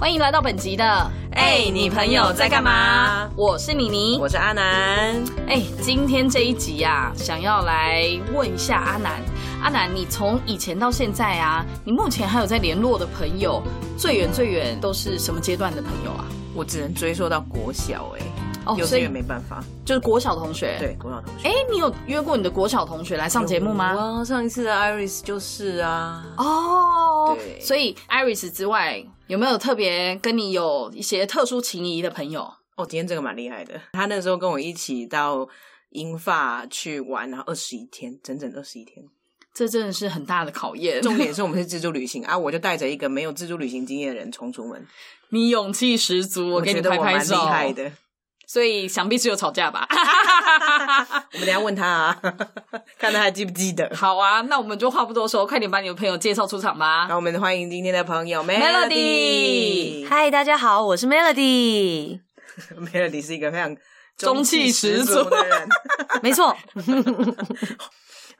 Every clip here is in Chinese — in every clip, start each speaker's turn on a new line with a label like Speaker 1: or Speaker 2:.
Speaker 1: 欢迎来到本集的，
Speaker 2: 哎，你朋友在干嘛？
Speaker 1: 我是妮妮，
Speaker 2: 我是阿南。
Speaker 1: 哎，今天这一集呀，想要来问一下阿南，阿南，你从以前到现在啊，你目前还有在联络的朋友，最远最远都是什么阶段的朋友啊？
Speaker 2: 我只能追溯到国小，哎，哦，幼稚园没办法，
Speaker 1: 就是国小同学。
Speaker 2: 对，国小同学。
Speaker 1: 哎，你有约过你的国小同学来上节目吗？
Speaker 2: 哇，上一次的 Iris 就是啊。哦，对，
Speaker 1: 所以 Iris 之外。有没有特别跟你有一些特殊情谊的朋友？
Speaker 2: 哦，今天这个蛮厉害的。他那时候跟我一起到英发去玩，然后二十一天，整整二十一天，
Speaker 1: 这真的是很大的考验。
Speaker 2: 重点是我们是自助旅行啊，我就带着一个没有自助旅行经验的人冲出门，
Speaker 1: 你勇气十足，我给你拍拍手。
Speaker 2: 厉害的。
Speaker 1: 所以想必是有吵架吧？
Speaker 2: 我们等下问他啊，看他还记不记得。
Speaker 1: 好啊，那我们就话不多说，快点把你的朋友介绍出场吧。
Speaker 2: 那我们欢迎今天的朋友 Melody。
Speaker 3: 嗨，大家好，我是 Melody。
Speaker 2: Melody 是一个非常
Speaker 1: 中气十足
Speaker 2: 的人，
Speaker 3: 没错。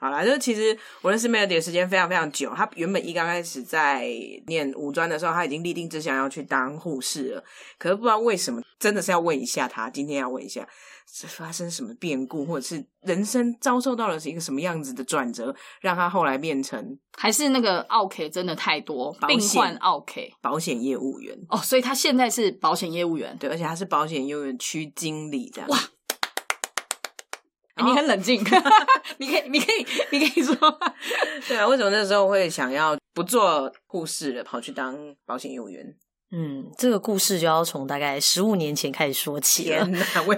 Speaker 2: 好啦，就其实我认识 Melody 的时间非常非常久。他原本一刚开始在念五专的时候，他已经立定志向要去当护士了。可是不知道为什么，真的是要问一下他，今天要问一下，是发生什么变故，或者是人生遭受到了一个什么样子的转折，让他后来变成
Speaker 1: 还是那个 OK 真的太多病患 OK
Speaker 2: 保险业务员
Speaker 1: 哦，所以他现在是保险业务员，
Speaker 2: 对，而且他是保险业务员区经理这样哇。
Speaker 1: 你很冷静，你可以，你可以，你可以说，
Speaker 2: 对啊，为什么那时候会想要不做护士了，跑去当保险业务员？
Speaker 3: 嗯，这个故事就要从大概十五年前开始说起了。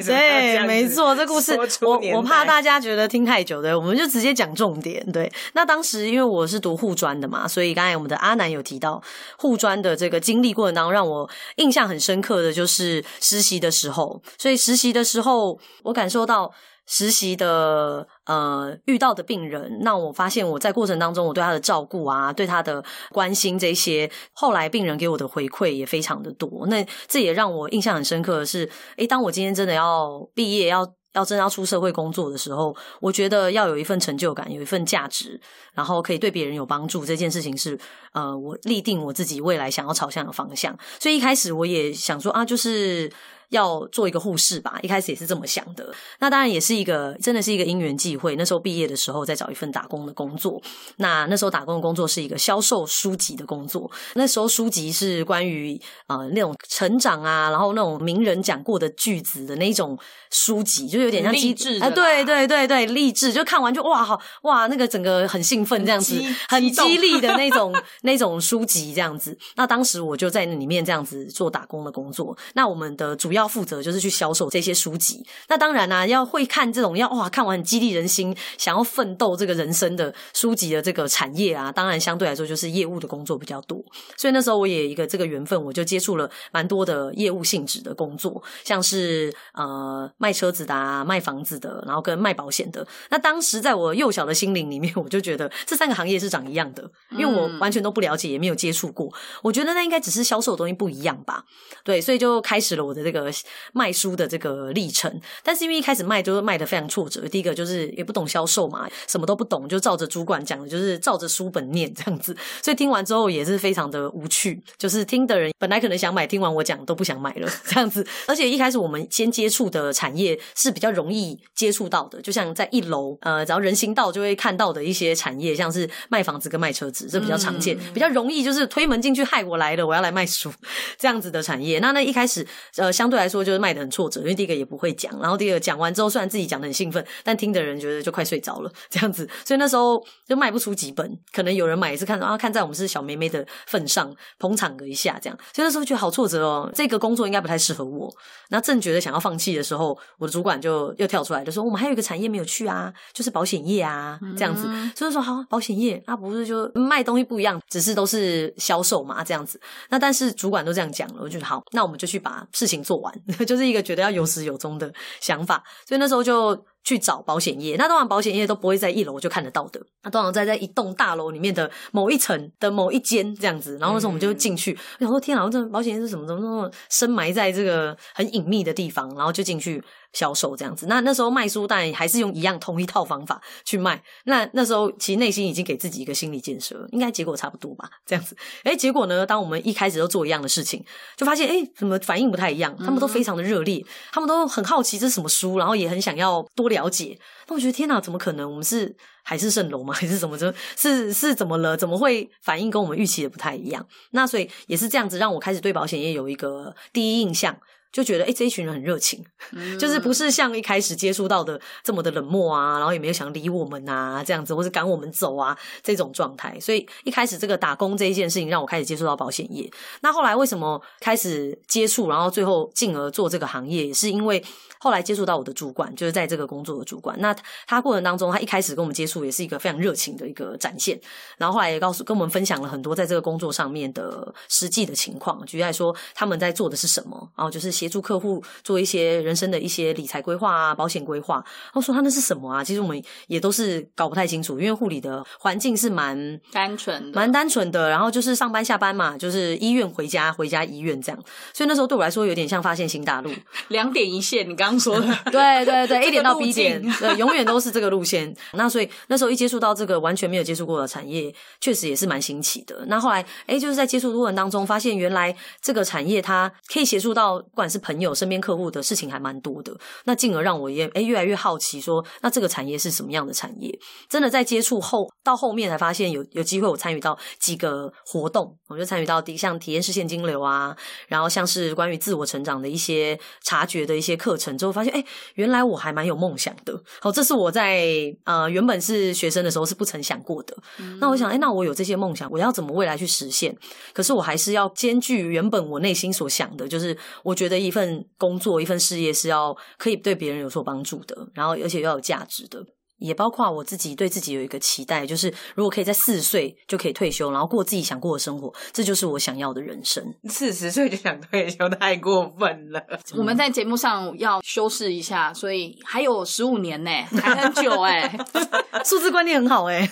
Speaker 2: 对，
Speaker 3: 没错，这故事我我怕大家觉得听太久，对，我们就直接讲重点。对，那当时因为我是读护专的嘛，所以刚才我们的阿南有提到护专的这个经历过程当中，让我印象很深刻的就是实习的时候。所以实习的时候，我感受到。实习的呃遇到的病人，那我发现我在过程当中，我对他的照顾啊，对他的关心这些，后来病人给我的回馈也非常的多。那这也让我印象很深刻的是，诶，当我今天真的要毕业，要要真要出社会工作的时候，我觉得要有一份成就感，有一份价值，然后可以对别人有帮助，这件事情是呃，我立定我自己未来想要朝向的方向。所以一开始我也想说啊，就是。要做一个护士吧，一开始也是这么想的。那当然也是一个，真的是一个因缘际会。那时候毕业的时候，在找一份打工的工作。那那时候打工的工作是一个销售书籍的工作。那时候书籍是关于呃那种成长啊，然后那种名人讲过的句子的那种书籍，就有点像
Speaker 1: 励志
Speaker 3: 啊，对对对对，励志。就看完就哇好哇，那个整个很兴奋这样子，很激励的那种 那种书籍这样子。那当时我就在里面这样子做打工的工作。那我们的主要负责就是去销售这些书籍。那当然啦，要会看这种要哇，看完激励人心、想要奋斗这个人生的书籍的这个产业啊，当然相对来说就是业务的工作比较多。所以那时候我也一个这个缘分，我就接触了蛮多的业务性质的工作，像是呃卖车子的、啊、卖房子的，然后跟卖保险的。那当时在我幼小的心灵里面，我就觉得这三个行业是长一样的，因为我完全都不了解，也没有接触过。我觉得那应该只是销售的东西不一样吧。对，所以就开始了我的这个。卖书的这个历程，但是因为一开始卖就是卖的非常挫折。第一个就是也不懂销售嘛，什么都不懂，就照着主管讲的，就是照着书本念这样子。所以听完之后也是非常的无趣，就是听的人本来可能想买，听完我讲都不想买了这样子。而且一开始我们先接触的产业是比较容易接触到的，就像在一楼呃，只要人行道就会看到的一些产业，像是卖房子跟卖车子，这比较常见，比较容易就是推门进去，害我来了，我要来卖书这样子的产业。那那一开始呃，相对来说。就是卖的很挫折，因为第一个也不会讲，然后第二个讲完之后，虽然自己讲的很兴奋，但听的人觉得就快睡着了这样子，所以那时候就卖不出几本，可能有人买也是看到啊，看在我们是小妹妹的份上捧场了一下这样，所以那时候觉得好挫折哦，这个工作应该不太适合我。那正觉得想要放弃的时候，我的主管就又跳出来就说：“我们还有一个产业没有去啊，就是保险业啊，这样子。”所以说好，保险业啊不是就卖东西不一样，只是都是销售嘛，这样子。那但是主管都这样讲了，我就好，那我们就去把事情做 就是一个觉得要有始有终的想法，所以那时候就去找保险业。那当然，保险业都不会在一楼就看得到的，那通常在在一栋大楼里面的某一层的某一间这样子。然后那时候我们就进去，我想说天啊，这保险业是什么？怎么那么深埋在这个很隐秘的地方？然后就进去。销售这样子，那那时候卖书当然还是用一样同一套方法去卖。那那时候其实内心已经给自己一个心理建设，应该结果差不多吧，这样子。哎，结果呢，当我们一开始都做一样的事情，就发现哎，怎么反应不太一样？他们都非常的热烈，他们都很好奇这是什么书，然后也很想要多了解。那我觉得天哪，怎么可能？我们是海市蜃楼吗？还是怎 么着？是是怎么了？怎么会反应跟我们预期的不太一样？那所以也是这样子，让我开始对保险业有一个第一印象。就觉得哎，这一群人很热情，就是不是像一开始接触到的这么的冷漠啊，然后也没有想理我们啊，这样子，或是赶我们走啊这种状态。所以一开始这个打工这一件事情，让我开始接触到保险业。那后来为什么开始接触，然后最后进而做这个行业，也是因为。后来接触到我的主管，就是在这个工作的主管。那他过程当中，他一开始跟我们接触也是一个非常热情的一个展现。然后后来也告诉跟我们分享了很多在这个工作上面的实际的情况，举例来说，他们在做的是什么，然后就是协助客户做一些人生的一些理财规划啊、保险规划。然后说他那是什么啊？其实我们也都是搞不太清楚，因为护理的环境是蛮
Speaker 1: 单纯的、
Speaker 3: 蛮单纯的。然后就是上班下班嘛，就是医院回家，回家医院这样。所以那时候对我来说有点像发现新大陆，
Speaker 1: 两点一线。你刚刚。说的
Speaker 3: 对对对，A 点到 B 点，对，永远都是这个路线。那所以那时候一接触到这个完全没有接触过的产业，确实也是蛮新奇的。那后来，哎，就是在接触过程当中，发现原来这个产业它可以协助到不管是朋友、身边客户的事情还蛮多的。那进而让我也哎越来越好奇，说那这个产业是什么样的产业？真的在接触后，到后面才发现有有机会我参与到几个活动，我就参与到第像体验式现金流啊，然后像是关于自我成长的一些察觉的一些课程。之后发现，哎，原来我还蛮有梦想的。好，这是我在呃原本是学生的时候是不曾想过的。那我想，哎，那我有这些梦想，我要怎么未来去实现？可是我还是要兼具原本我内心所想的，就是我觉得一份工作、一份事业是要可以对别人有所帮助的，然后而且要有价值的。也包括我自己对自己有一个期待，就是如果可以在四十岁就可以退休，然后过自己想过的生活，这就是我想要的人生。
Speaker 2: 四十岁就想退休，太过分了。
Speaker 1: 我们在节目上要修饰一下，所以还有十五年呢，还很久哎。
Speaker 3: 数字观念很好哎，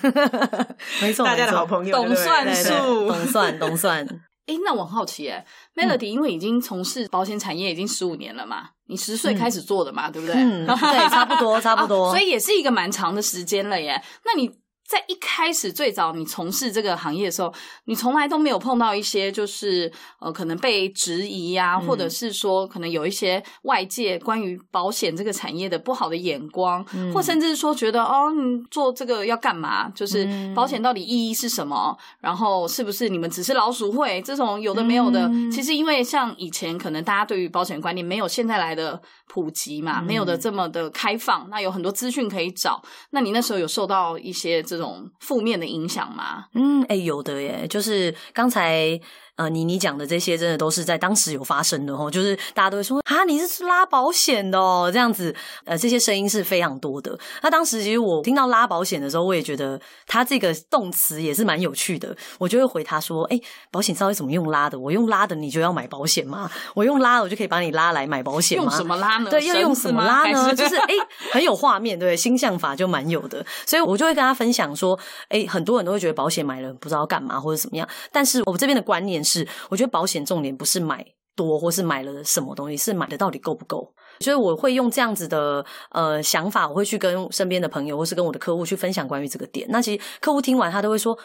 Speaker 3: 没错，
Speaker 2: 大家的好朋友，
Speaker 1: 懂算术，
Speaker 3: 懂算，懂算。
Speaker 1: 哎，那我很好奇哎，Melody，因为已经从事保险产业已经十五年了嘛，你十岁开始做的嘛，对不对？
Speaker 3: 嗯，对，差不多，差不多，
Speaker 1: 所以也是一个蛮长的时间了耶。那你？在一开始最早你从事这个行业的时候，你从来都没有碰到一些就是呃可能被质疑呀，或者是说可能有一些外界关于保险这个产业的不好的眼光，或甚至是说觉得哦你做这个要干嘛？就是保险到底意义是什么？然后是不是你们只是老鼠会这种有的没有的？其实因为像以前可能大家对于保险观念没有现在来的普及嘛，没有的这么的开放，那有很多资讯可以找。那你那时候有受到一些这种负面的影响吗？
Speaker 3: 嗯，哎，有的耶，就是刚才。呃，你你讲的这些真的都是在当时有发生的哦，就是大家都会说啊，你是拉保险的哦，这样子，呃，这些声音是非常多的。那当时其实我听到拉保险的时候，我也觉得他这个动词也是蛮有趣的。我就会回他说，哎，保险到底怎么用拉的？我用拉的，你就要买保险吗？我用拉，我就可以把你拉来买保险吗？
Speaker 1: 用什么拉呢？
Speaker 3: 对，要用什么拉呢？就是哎，很有画面，对，星象法就蛮有的。所以我就会跟他分享说，哎，很多人都会觉得保险买了不知道干嘛或者怎么样，但是我这边的观念。是，是我觉得保险重点不是买多，或是买了什么东西，是买的到底够不够。所以我会用这样子的呃想法，我会去跟身边的朋友，或是跟我的客户去分享关于这个点。那其实客户听完，他都会说：“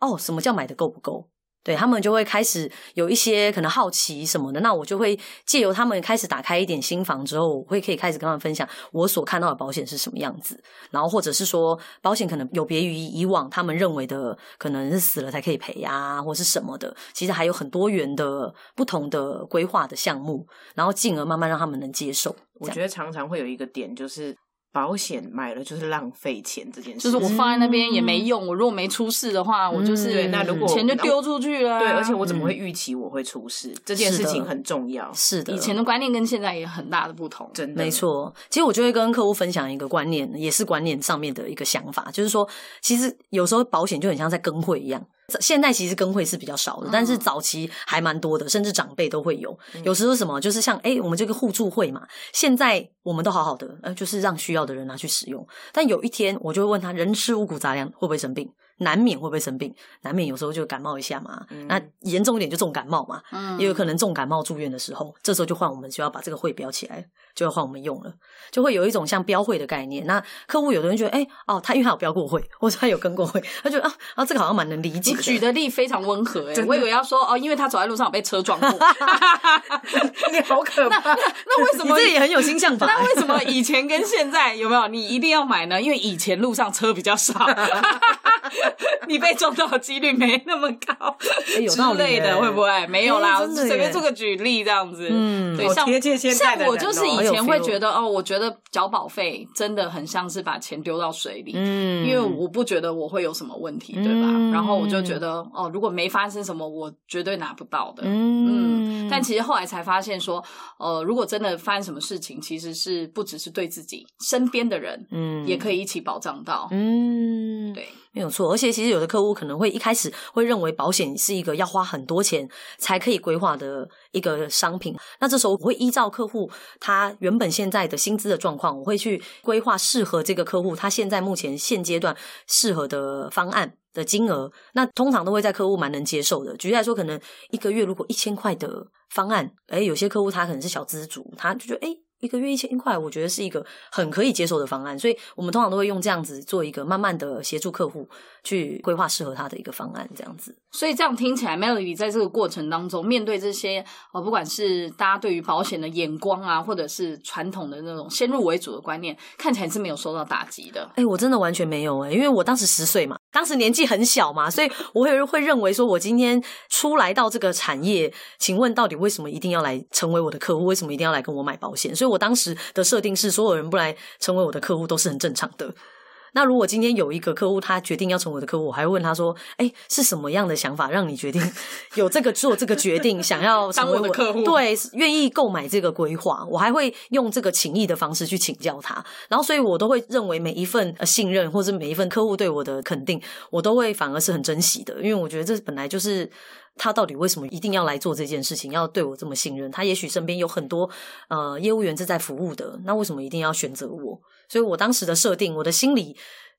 Speaker 3: 哦，什么叫买的够不够？”对他们就会开始有一些可能好奇什么的，那我就会借由他们开始打开一点心房之后，我会可以开始跟他们分享我所看到的保险是什么样子，然后或者是说保险可能有别于以往他们认为的可能是死了才可以赔呀，或是什么的，其实还有很多元的不同的规划的项目，然后进而慢慢让他们能接受。
Speaker 2: 我觉得常常会有一个点就是。保险买了就是浪费钱，这件事
Speaker 1: 就是我放在那边也没用。我如果没出事的话，我就是
Speaker 2: 对。那如果
Speaker 1: 钱就丢出去了，
Speaker 2: 对，而且我怎么会预期我会出事？这件事情很重要。
Speaker 3: 是的，
Speaker 1: 以前的观念跟现在也很大的不同，
Speaker 2: 真的
Speaker 3: 没错。其实我就会跟客户分享一个观念，也是观念上面的一个想法，就是说，其实有时候保险就很像在跟会一样。现在其实跟会是比较少的，但是
Speaker 1: 嗯
Speaker 3: 早期还蛮多的，甚至长辈都会有。有时候什么就是像哎、我们这个互助会嘛，现在我们都好好的，呃，就是让需要的人拿去使用。但有一天我就会问他，人吃五谷杂粮会不会生病？难免会不会生病？难免有时候就感冒一下嘛。那严重一点就重感冒嘛，
Speaker 1: 嗯
Speaker 3: 也有可能重感冒住院的时候，这时候就换我们就要把这个会标起来，就要换我们用了，就会有一种像标会的概念。那客户有的人觉得，哎、哦，他因为他有标过会，或者他有跟过会，他觉得啊啊，这个好像蛮能理解
Speaker 1: 举的例非常温和哎、我以为要说哦，因为他走在路上有被车撞过，
Speaker 2: 你好可怕！
Speaker 1: 那为什么
Speaker 3: 你这也很有星象法、
Speaker 1: 那为什么以前跟现在有没有你一定要买呢？因为以前路上车比较少，你被撞到的几率没那么高，
Speaker 3: 有道理
Speaker 1: 类的会不会？没有啦，我随便做个举例这样子。
Speaker 3: 嗯
Speaker 1: 对，像像我就是以前会觉得哦，我觉得缴保费真的很像是把钱丢到水里，
Speaker 3: 嗯。
Speaker 1: 因为我不觉得我会有什么问题，对吧？
Speaker 3: 嗯。
Speaker 1: 然后我就觉得哦，如果没发生什么，我绝对拿不到的。
Speaker 3: 嗯。
Speaker 1: 嗯，但其实后来才发现说，呃，如果真的发生什么事情，其实是不只是对自己，身边的人，
Speaker 3: 嗯。
Speaker 1: 也可以一起保障到。
Speaker 3: 嗯，
Speaker 1: 对，
Speaker 3: 没有错。而且其实有的客户可能会一开始会认为保险是一个要花很多钱才可以规划的一个商品，那这时候我会依照客户他原本现在的薪资的状况，我会去规划适合这个客户他现在目前现阶段适合的方案。的金额，那通常都会在客户蛮能接受的。举例来说，可能一个月如果一千块的方案，哎，有些客户他可能是小资族，他就觉得哎。诶一个月一千块，我觉得是一个很可以接受的方案，所以我们通常都会用这样子做一个慢慢的协助客户去规划适合他的一个方案，这样子。
Speaker 1: 所以这样听起来，Melody 在这个过程当中，面对这些呃，不管是大家对于保险的眼光啊，或者是传统的那种先入为主的观念，看起来是没有受到打击的。
Speaker 3: 哎、我真的完全没有哎、因为我当时十岁嘛，当时年纪很小嘛，所以我会会认为说，我今天出来到这个产业，请问到底为什么一定要来成为我的客户？为什么一定要来跟我买保险？所以我当时的设定是，所有人不来成为我的客户都是很正常的。那如果今天有一个客户，他决定要成为我的客户，我还会问他说：“哎，是什么样的想法让你决定有这个做这个决定，想要 成为
Speaker 1: 当我的客户
Speaker 3: 对，愿意购买这个规划，我还会用这个情谊的方式去请教他。然后，所以我都会认为每一份呃信任，或者每一份客户对我的肯定，我都会反而是很珍惜的，因为我觉得这本来就是。他到底为什么一定要来做这件事情？要对我这么信任？他也许身边有很多呃业务员是在服务的，那为什么一定要选择我？所以我当时的设定，我的心理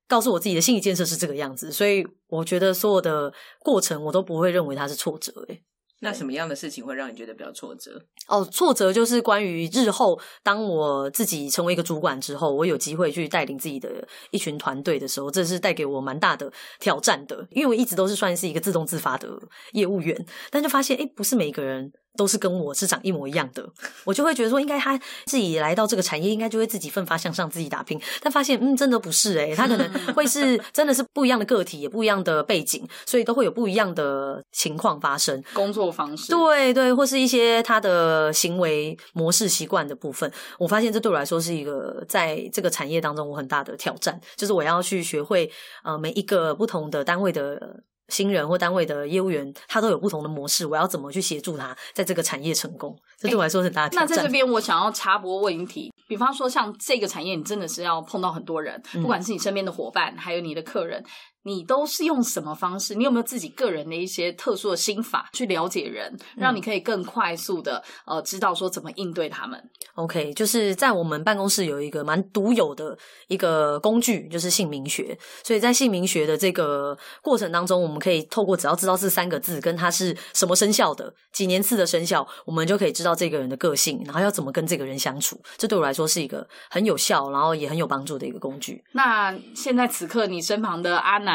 Speaker 3: 告诉我自己的心理建设是这个样子，所以我觉得所有的过程我都不会认为它是挫折、欸。
Speaker 2: 那什么样的事情会让你觉得比较挫折？
Speaker 3: 哦，挫折就是关于日后当我自己成为一个主管之后，我有机会去带领自己的一群团队的时候，这是带给我蛮大的挑战的。因为我一直都是算是一个自动自发的业务员，但就发现，诶，不是每个人都是跟我是长一模一样的，我就会觉得说，应该他自己来到这个产业，应该就会自己奋发向上，自己打拼。但发现，嗯，真的不是诶、他可能会是 真的是不一样的个体，也不一样的背景，所以都会有不一样的情况发生。
Speaker 1: 工作方式，
Speaker 3: 对对，或是一些他的行为模式、习惯的部分，我发现这对我来说是一个在这个产业当中我很大的挑战，就是我要去学会呃每一个不同的单位的。新人或单位的业务员，他都有不同的模式，我要怎么去协助他在这个产业成功？这对我来说是很大的挑战。
Speaker 1: 那在这边，我想要插播问一题，比方说像这个产业，你真的是要碰到很多人，
Speaker 3: 嗯
Speaker 1: 不管是你身边的伙伴，还有你的客人，你都是用什么方式？你有没有自己个人的一些特殊的心法去了解人，让你可以更快速的呃知道说怎么应对他们
Speaker 3: ？OK，就是在我们办公室有一个蛮独有的一个工具，就是姓名学。所以在姓名学的这个过程当中，我们可以透过只要知道这三个字跟他是什么生肖的、几年次的生肖，我们就可以知道这个人的个性，然后要怎么跟这个人相处。这对我来说是一个很有效，然后也很有帮助的一个工具。
Speaker 1: 那现在此刻你身旁的阿南，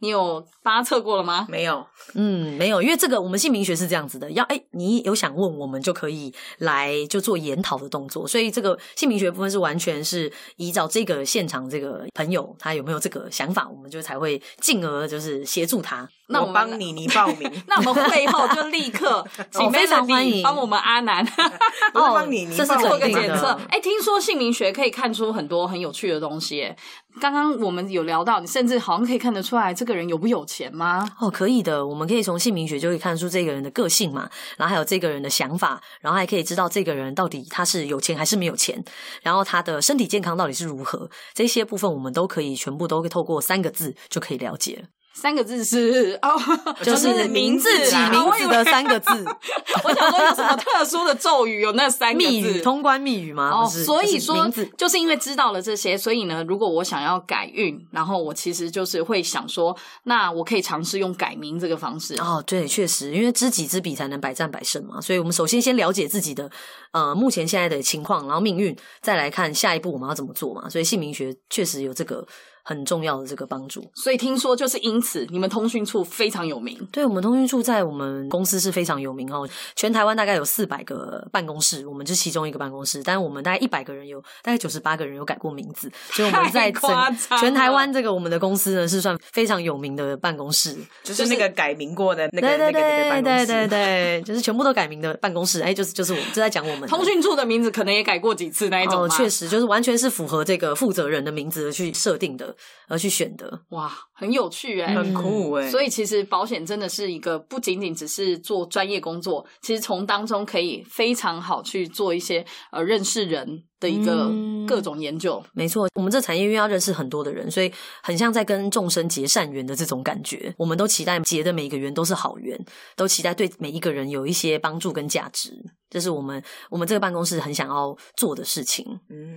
Speaker 1: 你有发测过了吗？
Speaker 2: 没有，
Speaker 3: 嗯，没有，因为这个我们姓名学是这样子的，要哎，你有想问我们就可以来就做研讨的动作，所以这个姓名学部分是完全是依照这个现场这个朋友他有没有这个想法，我们就才会进而就是协助他。
Speaker 1: 那我
Speaker 2: 帮你，你报名。
Speaker 1: 那我们会后就立刻 请
Speaker 3: 哦非常欢
Speaker 1: Melody
Speaker 3: 迎
Speaker 1: 帮我们阿南
Speaker 2: 帮你，你
Speaker 3: 这是
Speaker 1: 做个检测。哎，听说姓名学可以看出很多很有趣的东西耶。刚刚我们有聊到，你甚至好像可以看得出来这个人有不有钱吗？
Speaker 3: 哦，可以的，我们可以从姓名学就可以看出这个人的个性嘛，然后还有这个人的想法，然后还可以知道这个人到底他是有钱还是没有钱，然后他的身体健康到底是如何，这些部分我们都可以全部都透过三个字就可以了解了。
Speaker 1: 三个字是哦，
Speaker 3: 就是名字起名字的三个字，
Speaker 1: 我想说有什么特殊的咒语？有那三个字
Speaker 3: 密语通关密语吗？
Speaker 1: 哦，所以说就是因为知道了这些，所以呢，如果我想要改运，然后我其实就是会想说，那我可以尝试用改名这个方式。
Speaker 3: 哦，对，确实，因为知己知彼才能百战百胜嘛，所以我们首先先了解自己的呃目前现在的情况，然后命运，再来看下一步我们要怎么做嘛。所以姓名学确实有这个很重要的这个帮助。
Speaker 1: 所以听说就是因此，你们通讯处非常有名。
Speaker 3: 对我们通讯处在我们公司是非常有名哦，全台湾大概有四百个办公室，我们是其中一个办公室，但是我们大概一百个人有大概九十八个人有改过名字，所以我们在整全台湾这个我们的公司呢是算非常有名的办公室。
Speaker 2: 就是那个改名过的那个
Speaker 3: 对对
Speaker 2: 那个那个
Speaker 3: 对
Speaker 2: 办公室
Speaker 3: 对对对，就是全部都改名的办公室，哎，就是就是我们就在讲我们
Speaker 1: 通讯处的名字可能也改过几次那一种
Speaker 3: 哦，确实就是完全是符合这个负责人的名字去设定的，而去选的。
Speaker 1: 哇，很有趣哎、
Speaker 2: 很酷哎、
Speaker 1: 所以其实保险真的是一个不仅仅只是做专业工作，其实从当中可以非常好去做一些呃认识人的一个
Speaker 3: 嗯
Speaker 1: 各种研究。
Speaker 3: 没错，我们这产业因为要认识很多的人，所以很像在跟众生结善缘的这种感觉。我们都期待结的每一个缘都是好缘，都期待对每一个人有一些帮助跟价值。这是我们我们这个办公室很想要做的事情。
Speaker 2: 嗯，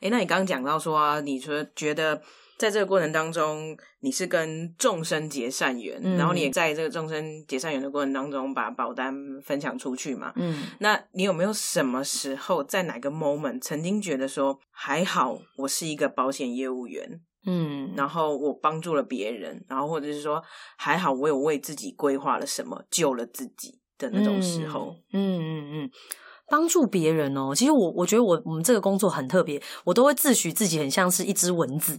Speaker 2: 哎，那你刚刚讲到说、啊，你说觉得在这个过程当中，你是跟众生结善缘，
Speaker 3: 嗯
Speaker 2: 然后你也在这个众生结善缘的过程当中把保单分享出去嘛？
Speaker 3: 嗯，
Speaker 2: 那你有没有什么时候在哪个 moment 曾经觉得说还好我是一个保险业务员，
Speaker 3: 嗯，
Speaker 2: 然后我帮助了别人，然后或者是说还好我有为自己规划了什么，救了自己的那种时候，
Speaker 3: 嗯嗯嗯。帮助别人哦，其实我我觉得我我们这个工作很特别，我都会自诩自己很像是一只蚊子。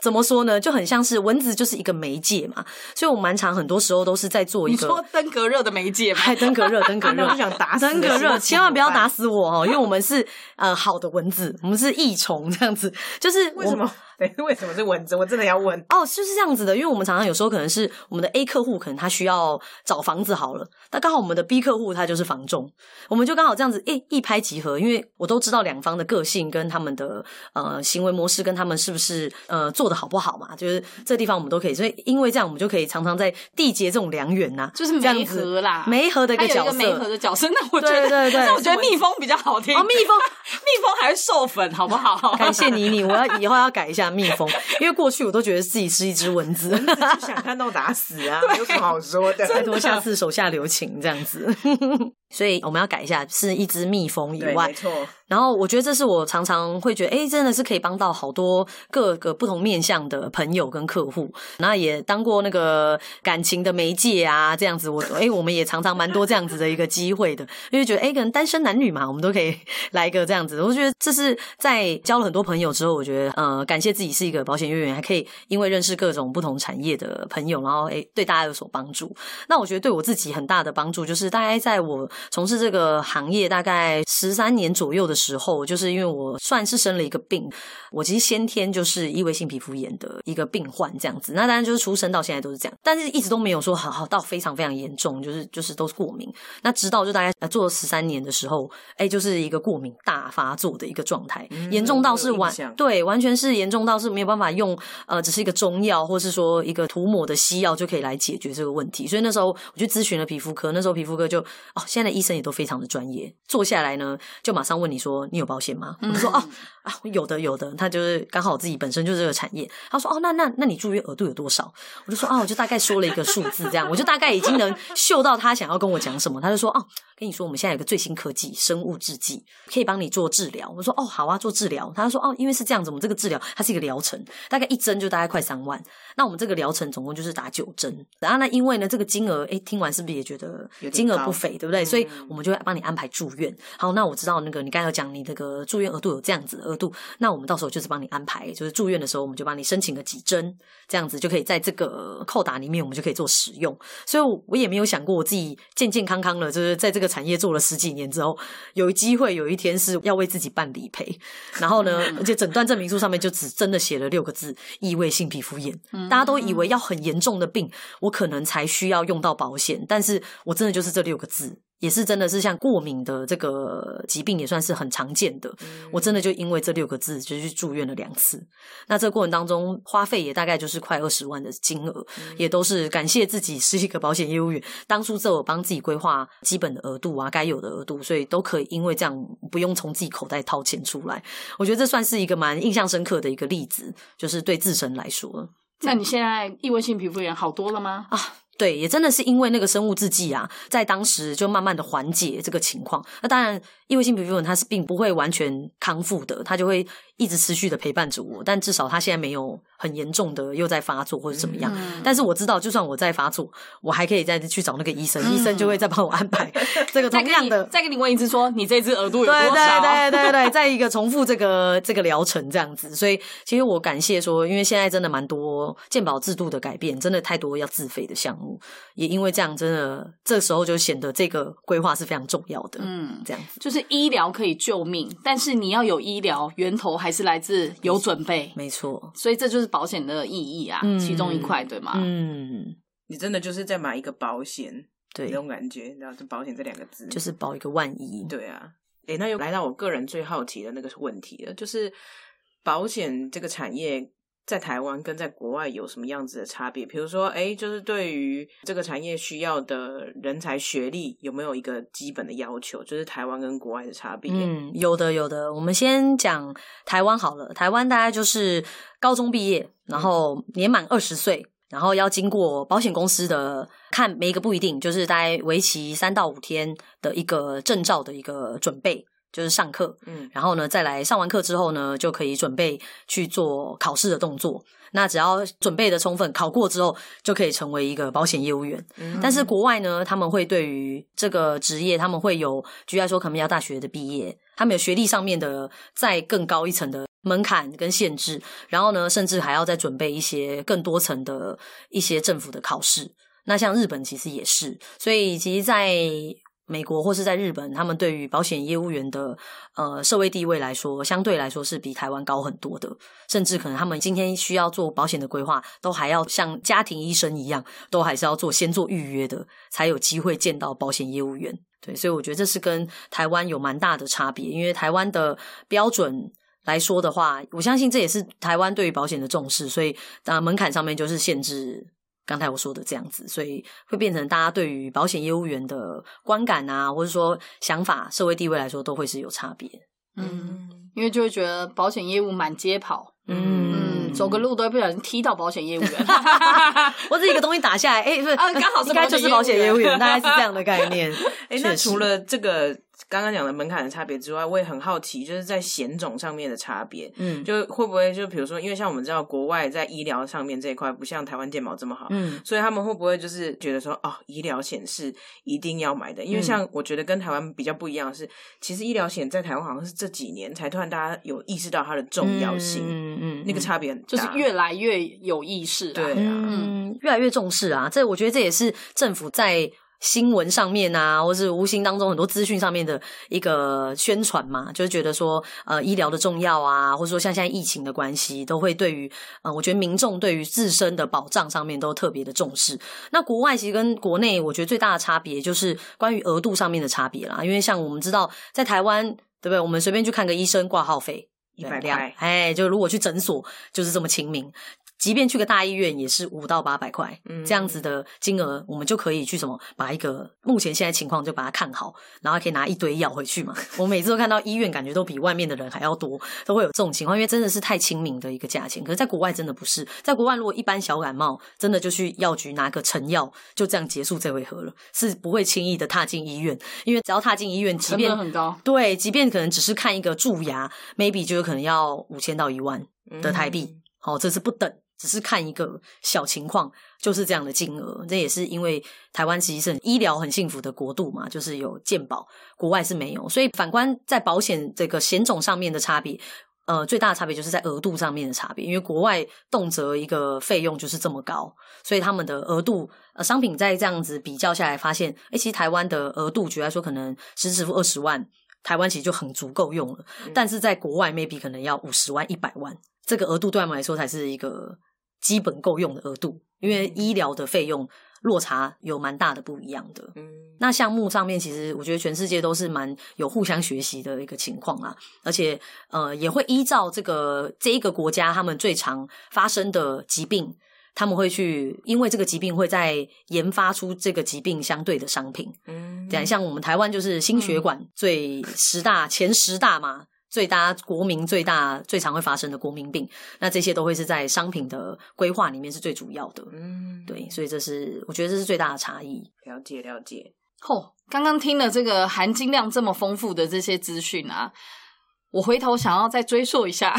Speaker 3: 怎么说呢？就很像是蚊子就是一个媒介嘛，所以我蛮常很多时候都是在做一个
Speaker 1: 你说登革热的媒介吗？
Speaker 3: 嗨，登革热，登革热
Speaker 2: 我，就想打死
Speaker 3: 登革热，千万不要打
Speaker 2: 死。
Speaker 3: 我哦，因为我们是呃好的蚊子，我们是益虫这样子，就是
Speaker 2: 为什么？对，为什么是蚊子？我真的要问。
Speaker 3: 哦，就是这样子的，因为我们常常有时候可能是我们的 A 客户，可能他需要找房子好了，那刚好我们的 B 客户他就是房仲，我们就刚好这样子，诶，一拍即合，因为我都知道两方的个性跟他们的呃行为模式，跟他们是不是呃做的好不好嘛，就是这地方我们都可以，所以因为这样，我们就可以常常在缔结这种良缘呐、
Speaker 1: 就是媒
Speaker 3: 这样子
Speaker 1: 合啦，
Speaker 3: 媒合的一个角色，
Speaker 1: 个媒合的角色。那我觉得，
Speaker 3: 对对对
Speaker 1: 那我觉得蜜蜂比较好听。
Speaker 3: 哦，蜜蜂。
Speaker 1: 蜜蜂还是授粉，好不好？
Speaker 3: 感谢妮妮，我要以后要改一下蜜蜂，因为过去我都觉得自己是一只蚊子。
Speaker 2: 就想看到打死啊，有什么好说的？
Speaker 3: 拜托，下次手下留情这样子。所以我们要改一下，是一只蜜蜂以
Speaker 2: 对，
Speaker 3: 外
Speaker 2: 没，错。
Speaker 3: 然后我觉得这是我常常会觉得，哎，真的是可以帮到好多各个不同面向的朋友跟客户。那也当过那个感情的媒介啊，这样子我，哎，我们也常常蛮多这样子的一个机会的，因为觉得，哎，可能单身男女嘛，我们都可以 来一个这样子。我觉得这是在交了很多朋友之后，我觉得，呃，感谢自己是一个保险业务员，还可以因为认识各种不同产业的朋友，然后哎，对大家有所帮助。那我觉得对我自己很大的帮助，就是大概在我从事这个行业大概十三年左右的时候，就是因为我算是生了一个病，我其实先天就是异位性皮肤炎的一个病患这样子。那当然就是出生到现在都是这样，但是一直都没有说好好到非常非常严重，就是就是都是过敏。那直到就大概呃做了十三年的时候，哎，就是一个过敏大发作的一个状态，
Speaker 2: 嗯
Speaker 3: 严重到是完对，完全是严重到是没有办法用呃，只是一个中药或是说一个涂抹的西药就可以来解决这个问题。所以那时候我去咨询了皮肤科，那时候皮肤科就哦，现在的医生也都非常的专业，坐下来呢就马上问你说你有保险吗？我就说哦啊有的有的，他就是刚好自己本身就是这个产业，他说哦那那那你住院额度有多少？我就说哦我就大概说了一个数字这样，我就大概已经能嗅到他想要跟我讲什么，他就说哦跟你说我们现在有个最新科技生物制剂可以帮你做治疗，我说哦好啊做治疗，他说哦因为是这样子，我们这个治疗它是一个疗程，大概一针就大概快三万，那我们这个疗程总共就是打九针，然后呢因为呢这个金额诶听完是不是也觉得
Speaker 2: 有
Speaker 3: 金额不菲，对不对？所以我们就会帮你安排住院。好，那我知道那个你刚才有讲你那个住院额度有这样子的额度，那我们到时候就是帮你安排，就是住院的时候我们就帮你申请个几针，这样子就可以在这个扣打里面我们就可以做使用。所以我我也没有想过我自己健健康康的，就是在这个产业做了十几年之后，有机会有一天是要为自己办理赔，然后呢，而且诊断证明书上面就只真的写了六个字：异位性皮肤炎。大家都以为要很严重的病，我可能才需要用到保险，但是我真的就是这六个字。也是真的是像过敏的这个疾病，也算是很常见的。我真的就因为这六个字就去住院了两次。那这个过程当中花费也大概就是快二十万的金额，也都是感谢自己是一个保险业务员，当初这我帮自己规划基本的额度啊，该有的额度，所以都可以因为这样不用从自己口袋掏钱出来。我觉得这算是一个蛮印象深刻的一个例子，就是对自身来说。
Speaker 1: 那你现在异位性皮肤炎好多了吗？
Speaker 3: 啊，对，也真的是因为那个生物制剂啊，在当时就慢慢的缓解这个情况。那当然，异位性皮肤炎它是并不会完全康复的，它就会一直持续的陪伴着我。但至少他现在没有很严重的又在发作或者怎么样。但是我知道，就算我在发作，我还可以再去找那个医生，医生就会再帮我安排这个 同样的。
Speaker 1: 再给你问一次，说你这只耳朵有多少？
Speaker 3: 对对对对对，再一个重复这个这个疗程这样子。所以其实我感谢说，因为现在真的蛮多健保制度的改变，真的太多要自费的项目，也因为这样，真的这时候就显得这个规划是非常重要的。嗯，这样子
Speaker 1: 就是医疗可以救命，但是你要有医疗源头，还是来自有准备。
Speaker 3: 没错，
Speaker 1: 所以这就是保险的意义啊，其中一块，对吗？
Speaker 3: 嗯，
Speaker 2: 你真的就是在买一个保险，
Speaker 3: 对，
Speaker 2: 那种感觉，然后就保险这两个字，
Speaker 3: 就是保一个万一。
Speaker 2: 对啊，诶，那又来到我个人最好奇的那个问题了，就是保险这个产业。在台湾跟在国外有什么样子的差别？比如说，哎，就是对于这个产业需要的人才学历，有没有一个基本的要求？就是台湾跟国外的差别。
Speaker 3: 嗯，有的，有的。我们先讲台湾好了。台湾大概就是高中毕业，然后年满二十岁，然后要经过保险公司的看每一个不一定，就是大概为期三到五天的一个证照的一个准备。就是上课，嗯，然后呢，再来上完课之后呢，就可以准备去做考试的动作。那只要准备的充分，考过之后就可以成为一个保险业务员。但是国外呢，他们会对于这个职业，他们会有，举例来说，可能要大学的毕业，他们有学历上面的再更高一层的门槛跟限制。然后呢，甚至还要再准备一些更多层的一些政府的考试。那像日本其实也是，所以其实，在美国或是在日本，他们对于保险业务员的呃社会地位来说，相对来说是比台湾高很多的。甚至可能他们今天需要做保险的规划，都还要像家庭医生一样，都还是要做先做预约的，才有机会见到保险业务员。对，所以我觉得这是跟台湾有蛮大的差别。因为台湾的标准来说的话，我相信这也是台湾对于保险的重视，所以啊门槛上面就是限制。刚才我说的这样子，所以会变成大家对于保险业务员的观感啊，或者说想法、社会地位来说，都会是有差别。
Speaker 1: 嗯，因为就会觉得保险业务满街跑，嗯，走个路都会不小心踢到保险业务员
Speaker 3: 或者一个东西打下来，哎，是
Speaker 1: 啊，刚好
Speaker 3: 应该就是保险业务员，大概是这样的概念。
Speaker 2: 哎，那除了这个。刚刚讲的门槛的差别之外，我也很好奇，就是在险种上面的差别，嗯，就会不会就比如说，因为像我们知道国外在医疗上面这一块不像台湾健保这么好，嗯，所以他们会不会就是觉得说，哦，医疗险是一定要买的？因为像我觉得跟台湾比较不一样的是，其实医疗险在台湾好像是这几年才突然大家有意识到它的重要性，嗯嗯，那个差别很大，
Speaker 1: 就是越来越有意识，
Speaker 2: 对啊，嗯，
Speaker 3: 越来越重视啊，这我觉得这也是政府在。新闻上面啊，或是无形当中很多资讯上面的一个宣传嘛，就是觉得说，呃，医疗的重要啊，或者说像现在疫情的关系，都会对于，呃，我觉得民众对于自身的保障上面都特别的重视。那国外其实跟国内，我觉得最大的差别就是关于额度上面的差别啦。因为像我们知道，在台湾，对不对？我们随便去看个医生，挂号费
Speaker 2: 一百块，
Speaker 3: 哎，就如果去诊所，就是这么亲民。即便去个大医院也是五到八百块，这样子的金额，我们就可以去什么把一个目前现在情况就把它看好，然后可以拿一堆药回去嘛。我每次都看到医院，感觉都比外面的人还要多，都会有这种情况，因为真的是太亲民的一个价钱。可是，在国外真的不是，在国外如果一般小感冒，真的就去药局拿个成药，就这样结束这回合了，是不会轻易的踏进医院，因为只要踏进医院，即便
Speaker 1: 很高，
Speaker 3: 对，即便可能只是看一个蛀牙，maybe 就有可能要五千到一万的台币，好，这是不等。只是看一个小情况，就是这样的金额。这也是因为台湾其实是医疗很幸福的国度嘛，就是有健保，国外是没有。所以反观在保险这个险种上面的差别，呃，最大的差别就是在额度上面的差别。因为国外动辄一个费用就是这么高，所以他们的额度呃商品在这样子比较下来，发现哎，其实台湾的额度，举来说可能十支付二十万，台湾其实就很足够用了。但是在国外，maybe 可能要五十万、一百万，这个额度对他们来说才是一个。基本够用的额度，因为医疗的费用落差有蛮大的不一样的。
Speaker 2: 嗯，
Speaker 3: 那项目上面，其实我觉得全世界都是蛮有互相学习的一个情况啊，而且呃也会依照这个这一个国家他们最常发生的疾病，他们会去因为这个疾病会在研发出这个疾病相对的商品。
Speaker 2: 嗯，
Speaker 3: 这样像我们台湾就是心血管最十大前十大嘛。最大国民最大最常会发生的国民病，那这些都会是在商品的规划里面是最主要的。
Speaker 2: 嗯，
Speaker 3: 对，所以这是我觉得这是最大的差异。
Speaker 2: 了解了解。
Speaker 1: 哦，刚刚听了这个含金量这么丰富的这些资讯啊，我回头想要再追溯一下。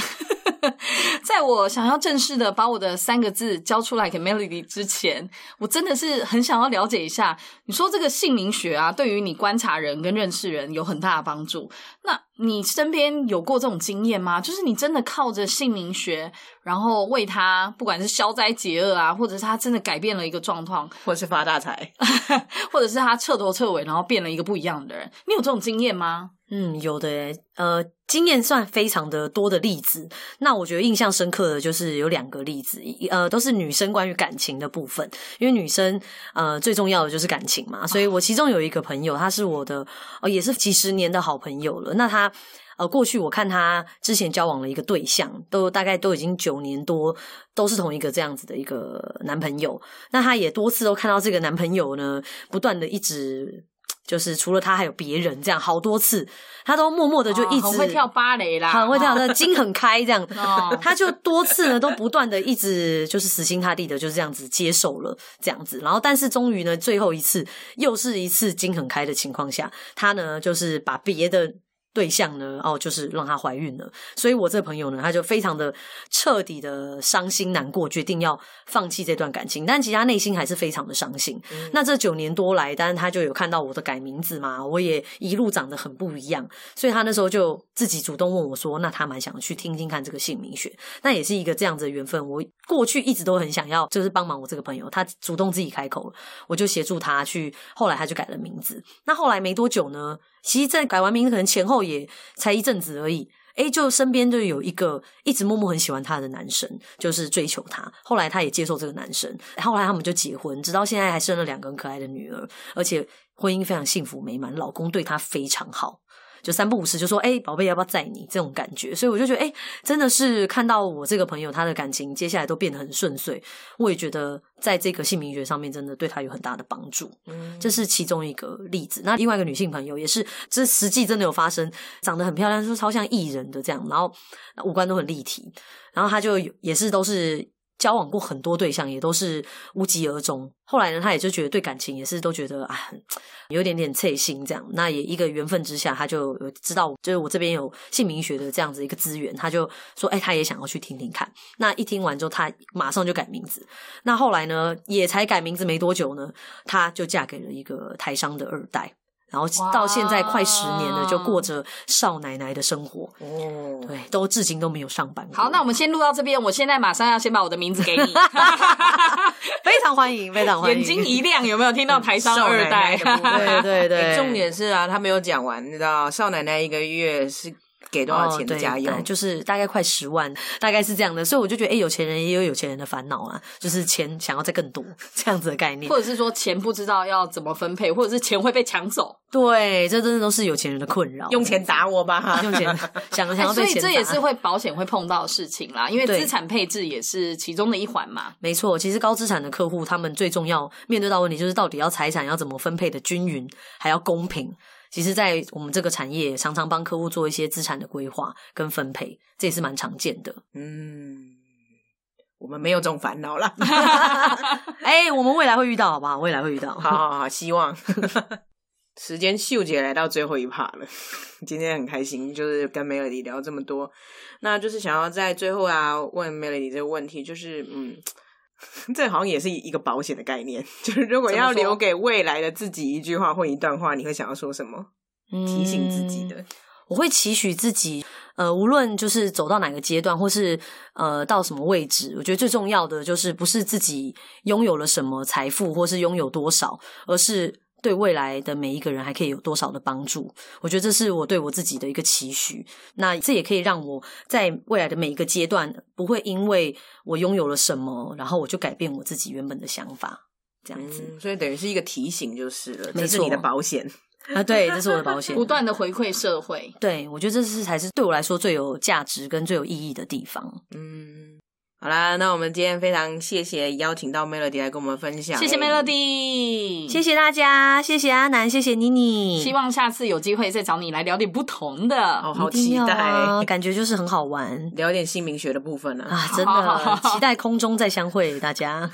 Speaker 1: 在我想要正式的把我的三个字交出来给 Melody 之前，我真的是很想要了解一下，你说这个姓名学啊，对于你观察人跟认识人有很大的帮助。那你身边有过这种经验吗？就是你真的靠着姓名学，然后为他不管是消灾解厄啊，或者是他真的改变了一个状况，
Speaker 2: 或是发大财，
Speaker 1: 或者是他彻头彻尾然后变了一个不一样的人，你有这种经验吗？
Speaker 3: 嗯，有的，呃，经验算非常的多的例子。那我觉得印象深刻的就是有两个例子，呃，都是女生关于感情的部分。因为女生呃最重要的就是感情嘛，所以我其中有一个朋友，他是我的呃也是几十年的好朋友了。那他呃过去我看他之前交往了一个对象，都大概都已经九年多，都是同一个这样子的一个男朋友。那他也多次都看到这个男朋友呢，不断的一直。就是除了他还有别人，这样好多次，他都默默的就一直
Speaker 1: 很会跳芭蕾啦，
Speaker 3: 很会跳，的筋很开，这样，
Speaker 1: 哦
Speaker 3: 他就多次呢都不断的一直就是死心塌地的就这样子接受了这样子，然后但是终于呢最后一次又是一次筋很开的情况下，他呢就是把别的。对象呢？哦，就是让她怀孕了，所以我这个朋友呢，他就非常的彻底的伤心难过，决定要放弃这段感情。但其实他内心还是非常的伤心。那这九年多来，当然他就有看到我的改名字嘛，我也一路长得很不一样，所以他那时候就自己主动问我说：“那他蛮想去听听看这个姓名学。”那也是一个这样子的缘分。我过去一直都很想要，就是帮忙我这个朋友，他主动自己开口了，我就协助他去。后来他就改了名字。那后来没多久呢？其实，在改完名字可能前后也才一阵子而已，诶，就身边就有一个一直默默很喜欢他的男生，就是追求她。后来她也接受这个男生，后来他们就结婚，直到现在还生了两个很可爱的女儿，而且婚姻非常幸福美满，老公对她非常好。就三不五时就说：“哎、宝贝，要不要载你？”这种感觉，所以我就觉得，哎、真的是看到我这个朋友他的感情接下来都变得很顺遂，我也觉得在这个姓名学上面真的对他有很大的帮助。
Speaker 2: 嗯
Speaker 3: 这是其中一个例子。那另外一个女性朋友也是，这实际真的有发生，长得很漂亮，说超像艺人的这样，然后五官都很立体，然后她就也是都是。交往过很多对象，也都是无疾而终。后来呢，他也就觉得对感情也是都觉得啊，有点点脆心这样。那也一个缘分之下，他就知道，就是我这边有姓名学的这样子一个资源，他就说，哎、他也想要去听听看。那一听完之后，他马上就改名字。那后来呢，也才改名字没多久呢，她就嫁给了一个台商的二代。然后到现在快十年了，就过着少奶奶的生活，
Speaker 2: 哦，
Speaker 3: 对，都至今都没有上班。
Speaker 1: 好，那我们先录到这边。我现在马上要先把我的名字给你，
Speaker 3: 非常欢迎，非常欢迎，
Speaker 1: 眼睛一亮，有没有听到台商二代？
Speaker 3: 对对对，
Speaker 2: 欸重点是啊，他没有讲完，你知道少奶奶一个月是给多少钱家用？
Speaker 3: 对就是大概快十万，大概是这样的。所以我就觉得，哎、有钱人也有有钱人的烦恼啊，就是钱想要再更多这样子的概念
Speaker 1: 或。者是说钱不知道要怎么分配，或者是钱会被抢走。
Speaker 3: 对，这真的都是有钱人的困扰。
Speaker 2: 用钱打我吧，
Speaker 3: 用钱 想想
Speaker 1: 哎所以
Speaker 3: 要被钱砸
Speaker 1: 这也是会保险会碰到的事情啦，因为资产配置也是其中的一环嘛。
Speaker 3: 没错，其实高资产的客户，他们最重要面对到问题就是到底要财产要怎么分配的均匀，还要公平。其实，在我们这个产业，常常帮客户做一些资产的规划跟分配，这也是蛮常见的。
Speaker 2: 嗯，我们没有这种烦恼啦。
Speaker 3: 哎、我们未来会遇到，好不好？未来会遇到。
Speaker 2: 好好好，希望。时间秀姐来到最后一趴了，今天很开心，就是跟 Melody 聊这么多，那就是想要在最后啊问 Melody 这个问题，就是嗯，这好像也是一个保险的概念，就是如果要留给未来的自己一句话或一段话，你会想要说什么？提醒自己的，
Speaker 3: 我会期许自己，呃，无论就是走到哪个阶段，或是呃到什么位置，我觉得最重要的就是不是自己拥有了什么财富，或是拥有多少，而是对未来的每一个人还可以有多少的帮助。我觉得这是我对我自己的一个期许。那这也可以让我在未来的每一个阶段，不会因为我拥有了什么，然后我就改变我自己原本的想法。这样子、
Speaker 2: 嗯所以等于是一个提醒就是了，
Speaker 3: 没
Speaker 2: 这是你的保险。
Speaker 3: 啊。对，这是我的保险
Speaker 1: 不。断的回馈社会。
Speaker 3: 对，我觉得这是才是对我来说最有价值跟最有意义的地方。
Speaker 2: 嗯，好啦，那我们今天非常谢谢邀请到 Melody 来跟我们分享，
Speaker 1: 谢谢
Speaker 2: 哎
Speaker 1: Melody，
Speaker 3: 谢谢大家，谢谢阿南，谢谢妮妮，
Speaker 1: 希望下次有机会再找你来聊点不同的。
Speaker 2: 哦，好期待、
Speaker 3: 啊，感觉就是很好玩
Speaker 2: 聊点姓名学的部分呢、啊。
Speaker 3: 啊！真的期待空中再相会，大家。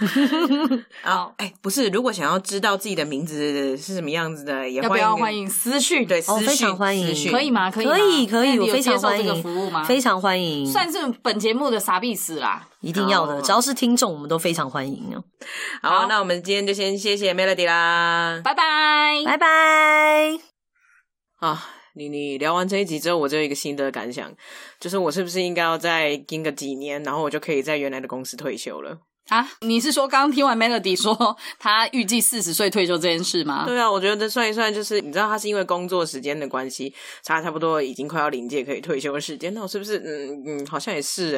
Speaker 1: 好，
Speaker 2: 哎、不是，如果想要知道自己的名字是什么样子的，也
Speaker 1: 要不
Speaker 2: 欢迎
Speaker 1: 要欢迎私讯？
Speaker 2: 对，私
Speaker 3: 哦，非常欢迎，
Speaker 2: 私讯
Speaker 1: 可以吗？可以，
Speaker 3: 可以，可以，我非常欢迎
Speaker 1: 服务吗？
Speaker 3: 非常欢迎，
Speaker 1: 算是本节目的傻逼死啦。
Speaker 3: 一定要的，
Speaker 2: 哦
Speaker 3: 只要是听众，我们都非常欢迎哦。
Speaker 2: 好，
Speaker 1: 好
Speaker 2: 那我们今天就先谢谢 Melody 啦。
Speaker 1: 拜拜，
Speaker 3: 拜拜。
Speaker 2: 啊，你你聊完这一集之后，我就有一个心得感想，就是我是不是应该要再盯个几年，然后我就可以在原来的公司退休了？
Speaker 1: 啊！你是说刚刚听完 Melody 说他预计四十岁退休这件事吗？
Speaker 2: 对啊，我觉得算一算，就是你知道他是因为工作时间的关系，差差不多已经快要临界可以退休的时间，那我是不是嗯嗯，好像也是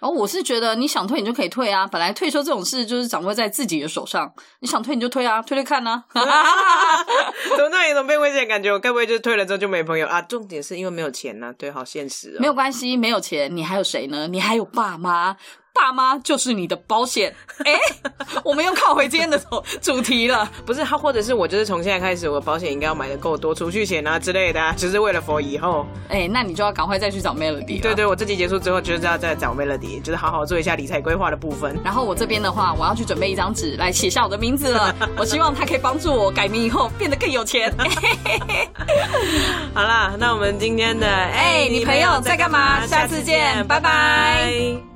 Speaker 2: 哎、
Speaker 1: 哦，我是觉得你想退你就可以退啊，本来退休这种事就是掌握在自己的手上，你想退你就退啊，退退看啊。
Speaker 2: 怎么那有种被威胁的感觉？我该不会就是退了之后就没朋友啊？重点是因为没有钱呐、对，好现实哦。
Speaker 1: 没有关系，没有钱，你还有谁呢？你还有爸妈，爸妈就是你的保险。哎，我们又靠回今天的主主题了。
Speaker 2: 不是他，或者是我就是从现在开始，我保险应该要买的够多，储蓄险啊之类的、啊，只是为了 for 以后。
Speaker 1: 哎，那你就要赶快再去找 Melody 了。
Speaker 2: 对对，我这集结束之后，就是要再找 Melody，就是好好做一下理财规划的部分。
Speaker 1: 然后我这边的话，我要去准备一张纸来写下我的名字了。我希望他可以帮助我改名以后变得更有钱。
Speaker 2: 好啦，那我们今天的
Speaker 1: 哎你朋友在干嘛下次见拜拜